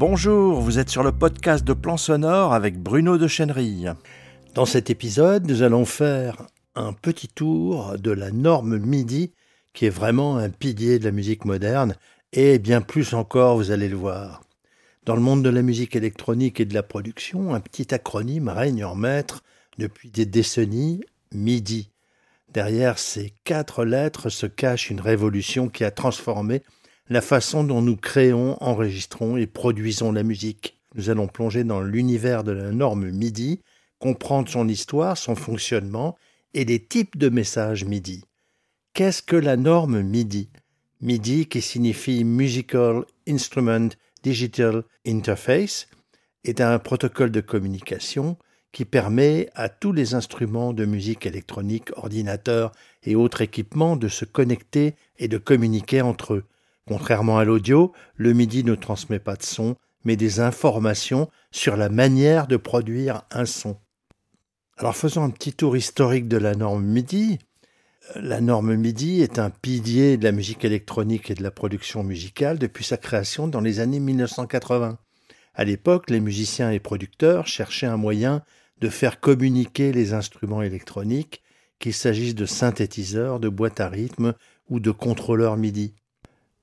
Bonjour, vous êtes sur le podcast de Plan Sonore avec Bruno de Chenery. Dans cet épisode, nous allons faire un petit tour de la norme MIDI, qui est vraiment un pilier de la musique moderne, et bien plus encore, vous allez le voir. Dans le monde de la musique électronique et de la production, un petit acronyme règne en maître depuis des décennies, MIDI. Derrière ces quatre lettres se cache une révolution qui a transformé la façon dont nous créons, enregistrons et produisons la musique. Nous allons plonger dans l'univers de la norme MIDI, comprendre son histoire, son fonctionnement et les types de messages MIDI. Qu'est-ce que la norme MIDI? MIDI qui signifie Musical Instrument Digital Interface est un protocole de communication qui permet à tous les instruments de musique électronique, ordinateurs et autres équipements de se connecter et de communiquer entre eux. Contrairement à l'audio, le MIDI ne transmet pas de son, mais des informations sur la manière de produire un son. Alors faisons un petit tour historique de la norme MIDI. La norme MIDI est un pilier de la musique électronique et de la production musicale depuis sa création dans les années 1980. À l'époque, les musiciens et producteurs cherchaient un moyen de faire communiquer les instruments électroniques, qu'il s'agisse de synthétiseurs, de boîtes à rythme ou de contrôleurs MIDI.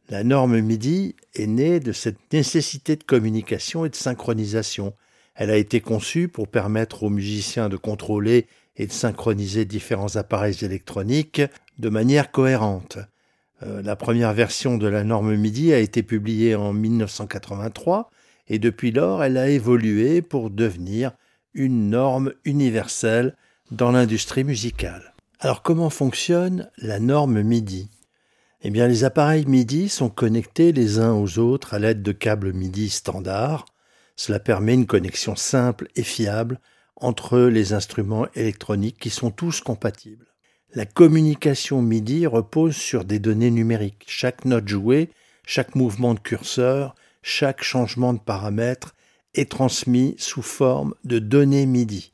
La norme MIDI est née de cette nécessité de communication et de synchronisation. Elle a été conçue pour permettre aux musiciens de contrôler et de synchroniser différents appareils électroniques de manière cohérente. Euh, la première version de la norme MIDI a été publiée en 1983 et depuis lors elle a évolué pour devenir une norme universelle dans l'industrie musicale. Alors comment fonctionne la norme MIDI? Eh les appareils MIDI sont connectés les uns aux autres à l'aide de câbles MIDI standards. Cela permet une connexion simple et fiable entre les instruments électroniques qui sont tous compatibles. La communication MIDI repose sur des données numériques. Chaque note jouée, chaque mouvement de curseur, chaque changement de paramètre est transmis sous forme de données MIDI.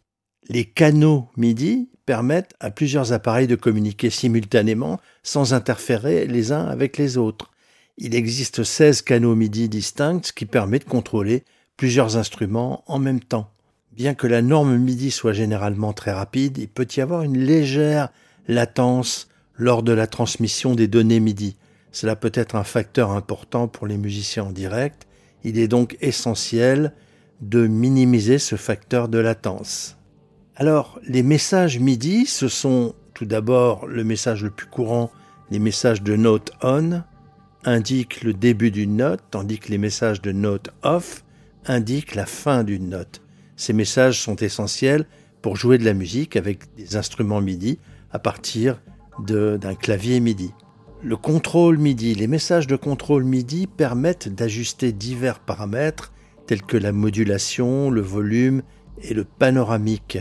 Les canaux MIDI permettent à plusieurs appareils de communiquer simultanément sans interférer les uns avec les autres. Il existe 16 canaux MIDI distincts qui permettent de contrôler plusieurs instruments en même temps. Bien que la norme MIDI soit généralement très rapide, il peut y avoir une légère latence lors de la transmission des données MIDI. Cela peut être un facteur important pour les musiciens en direct. Il est donc essentiel de minimiser ce facteur de latence. Alors, les messages MIDI, ce sont tout d'abord le message le plus courant, les messages de note on, indiquent le début d'une note, tandis que les messages de note off indiquent la fin d'une note. Ces messages sont essentiels pour jouer de la musique avec des instruments MIDI à partir d'un clavier MIDI. Le contrôle MIDI, les messages de contrôle MIDI permettent d'ajuster divers paramètres tels que la modulation, le volume et le panoramique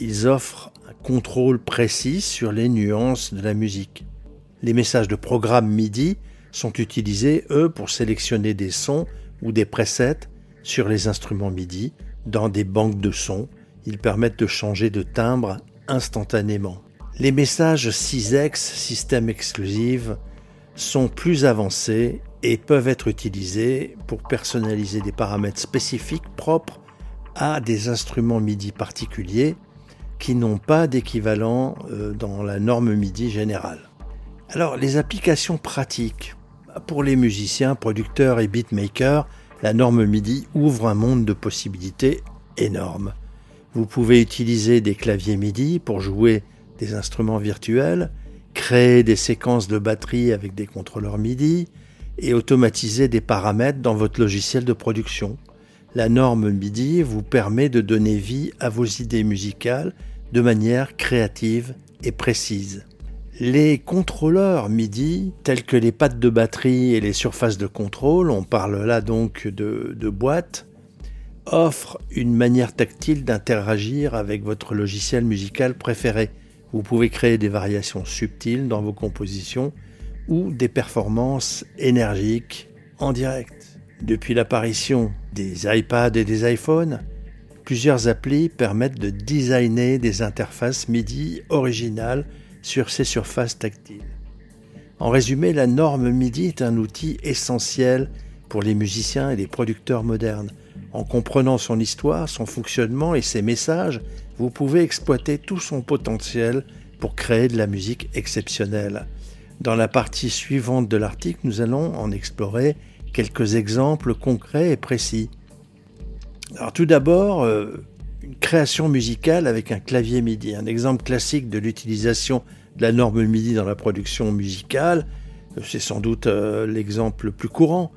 ils offrent un contrôle précis sur les nuances de la musique. Les messages de programme MIDI sont utilisés, eux, pour sélectionner des sons ou des presets sur les instruments MIDI dans des banques de sons. Ils permettent de changer de timbre instantanément. Les messages 6X, système exclusive, sont plus avancés et peuvent être utilisés pour personnaliser des paramètres spécifiques propres à des instruments MIDI particuliers qui n'ont pas d'équivalent euh, dans la norme MIDI générale. Alors, les applications pratiques. Pour les musiciens, producteurs et beatmakers, la norme MIDI ouvre un monde de possibilités énormes. Vous pouvez utiliser des claviers MIDI pour jouer des instruments virtuels, créer des séquences de batterie avec des contrôleurs MIDI et automatiser des paramètres dans votre logiciel de production. La norme MIDI vous permet de donner vie à vos idées musicales de manière créative et précise. Les contrôleurs MIDI, tels que les pattes de batterie et les surfaces de contrôle, on parle là donc de, de boîtes, offrent une manière tactile d'interagir avec votre logiciel musical préféré. Vous pouvez créer des variations subtiles dans vos compositions ou des performances énergiques en direct. Depuis l'apparition des iPads et des iPhones, plusieurs applis permettent de designer des interfaces MIDI originales sur ces surfaces tactiles. En résumé, la norme MIDI est un outil essentiel pour les musiciens et les producteurs modernes. En comprenant son histoire, son fonctionnement et ses messages, vous pouvez exploiter tout son potentiel pour créer de la musique exceptionnelle. Dans la partie suivante de l'article, nous allons en explorer quelques exemples concrets et précis. Tout d'abord, euh, une création musicale avec un clavier MIDI. Un exemple classique de l'utilisation de la norme MIDI dans la production musicale, euh, c'est sans doute euh, l'exemple le plus courant,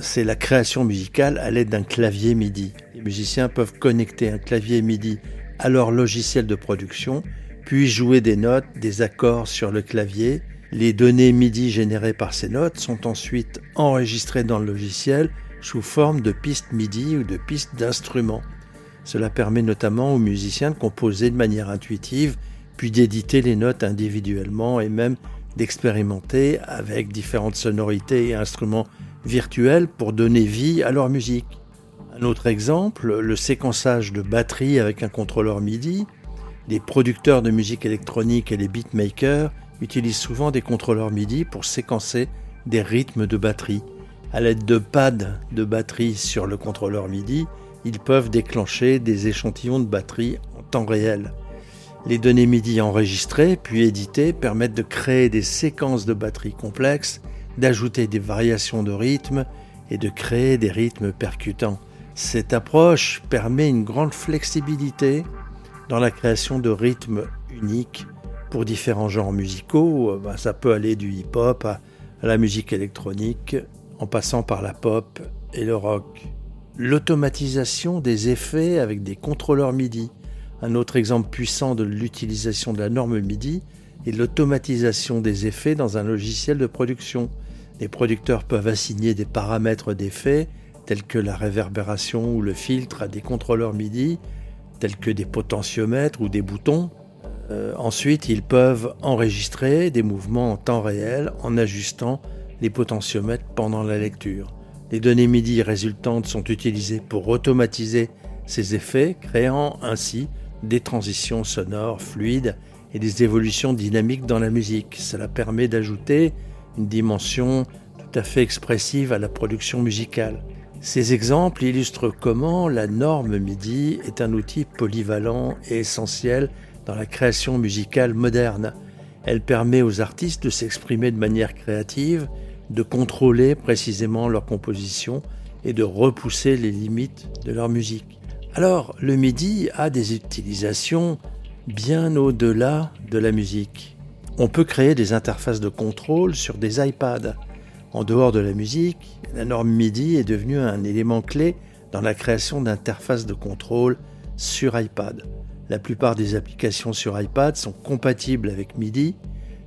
c'est la création musicale à l'aide d'un clavier MIDI. Les musiciens peuvent connecter un clavier MIDI à leur logiciel de production, puis jouer des notes, des accords sur le clavier les données MIDI générées par ces notes sont ensuite enregistrées dans le logiciel sous forme de pistes MIDI ou de pistes d'instruments. Cela permet notamment aux musiciens de composer de manière intuitive, puis d'éditer les notes individuellement et même d'expérimenter avec différentes sonorités et instruments virtuels pour donner vie à leur musique. Un autre exemple, le séquençage de batterie avec un contrôleur MIDI. Les producteurs de musique électronique et les beatmakers utilisent souvent des contrôleurs MIDI pour séquencer des rythmes de batterie. À l'aide de pads de batterie sur le contrôleur MIDI, ils peuvent déclencher des échantillons de batterie en temps réel. Les données MIDI enregistrées puis éditées permettent de créer des séquences de batterie complexes, d'ajouter des variations de rythme et de créer des rythmes percutants. Cette approche permet une grande flexibilité dans la création de rythmes uniques pour différents genres musicaux. Euh, bah, ça peut aller du hip-hop à, la musique électronique, en passant par la pop et le rock. L'automatisation des effets avec des contrôleurs MIDI. Un autre exemple puissant de l'utilisation de la norme MIDI est l'automatisation des effets dans un logiciel de production. Les producteurs peuvent assigner des paramètres d'effets tels que la réverbération ou le filtre à des contrôleurs MIDI, tels que des potentiomètres ou des boutons, euh, ensuite, ils peuvent enregistrer des mouvements en temps réel en ajustant les potentiomètres pendant la lecture. Les données MIDI résultantes sont utilisées pour automatiser ces effets, créant ainsi des transitions sonores fluides et des évolutions dynamiques dans la musique. Cela permet d'ajouter une dimension tout à fait expressive à la production musicale. Ces exemples illustrent comment la norme MIDI est un outil polyvalent et essentiel dans la création musicale moderne. Elle permet aux artistes de s'exprimer de manière créative, de contrôler précisément leur composition et de repousser les limites de leur musique. Alors, le MIDI a des utilisations bien au-delà de la musique. On peut créer des interfaces de contrôle sur des iPads. En dehors de la musique, la norme MIDI est devenue un élément clé dans la création d'interfaces de contrôle sur iPad. La plupart des applications sur iPad sont compatibles avec MIDI,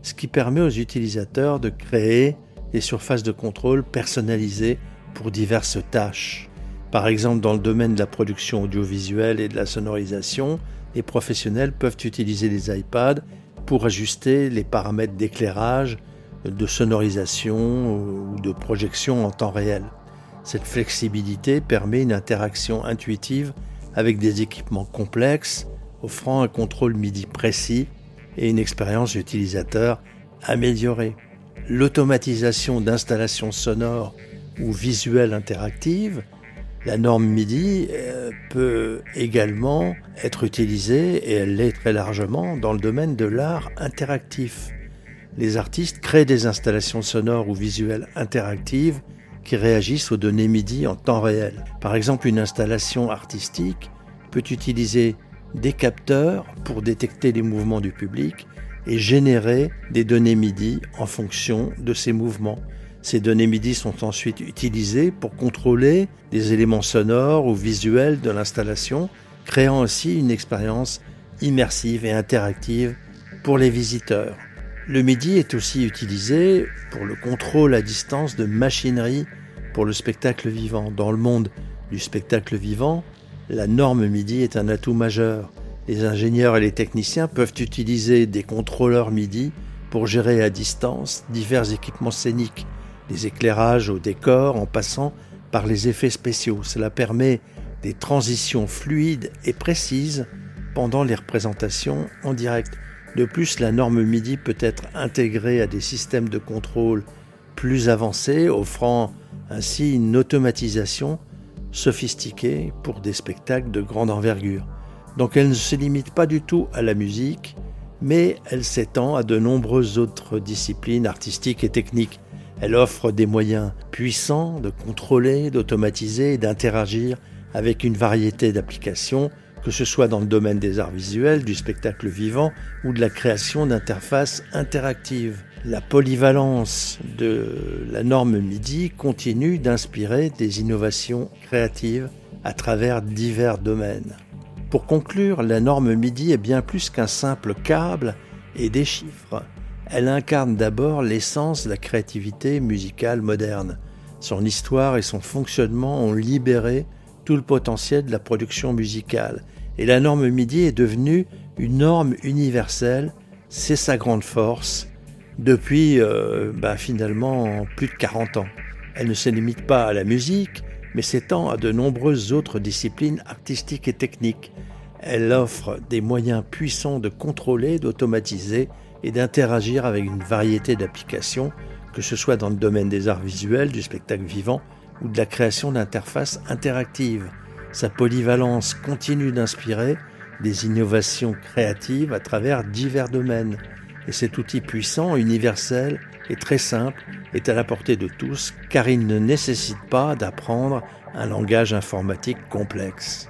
ce qui permet aux utilisateurs de créer des surfaces de contrôle personnalisées pour diverses tâches. Par exemple, dans le domaine de la production audiovisuelle et de la sonorisation, les professionnels peuvent utiliser les iPads pour ajuster les paramètres d'éclairage, de sonorisation ou de projection en temps réel. Cette flexibilité permet une interaction intuitive avec des équipements complexes offrant un contrôle MIDI précis et une expérience utilisateur améliorée. L'automatisation d'installations sonores ou visuelles interactives, la norme MIDI euh, peut également être utilisée, et elle l'est très largement, dans le domaine de l'art interactif. Les artistes créent des installations sonores ou visuelles interactives qui réagissent aux données MIDI en temps réel. Par exemple, une installation artistique peut utiliser des capteurs pour détecter les mouvements du public et générer des données MIDI en fonction de ces mouvements. Ces données MIDI sont ensuite utilisées pour contrôler des éléments sonores ou visuels de l'installation, créant ainsi une expérience immersive et interactive pour les visiteurs. Le MIDI est aussi utilisé pour le contrôle à distance de machinerie pour le spectacle vivant. Dans le monde du spectacle vivant, la norme MIDI est un atout majeur. Les ingénieurs et les techniciens peuvent utiliser des contrôleurs MIDI pour gérer à distance divers équipements scéniques, des éclairages au décor en passant par les effets spéciaux. Cela permet des transitions fluides et précises pendant les représentations en direct. De plus, la norme MIDI peut être intégrée à des systèmes de contrôle plus avancés, offrant ainsi une automatisation sophistiquée pour des spectacles de grande envergure. Donc elle ne se limite pas du tout à la musique, mais elle s'étend à de nombreuses autres disciplines artistiques et techniques. Elle offre des moyens puissants de contrôler, d'automatiser et d'interagir avec une variété d'applications, que ce soit dans le domaine des arts visuels, du spectacle vivant ou de la création d'interfaces interactives. La polyvalence de la norme MIDI continue d'inspirer des innovations créatives à travers divers domaines. Pour conclure, la norme MIDI est bien plus qu'un simple câble et des chiffres. Elle incarne d'abord l'essence de la créativité musicale moderne. Son histoire et son fonctionnement ont libéré tout le potentiel de la production musicale. Et la norme MIDI est devenue une norme universelle. C'est sa grande force depuis euh, bah, finalement plus de 40 ans. Elle ne se limite pas à la musique, mais s'étend à de nombreuses autres disciplines artistiques et techniques. Elle offre des moyens puissants de contrôler, d'automatiser et d'interagir avec une variété d'applications, que ce soit dans le domaine des arts visuels, du spectacle vivant ou de la création d'interfaces interactives. Sa polyvalence continue d'inspirer des innovations créatives à travers divers domaines. Et cet outil puissant, universel et très simple est à la portée de tous car il ne nécessite pas d'apprendre un langage informatique complexe.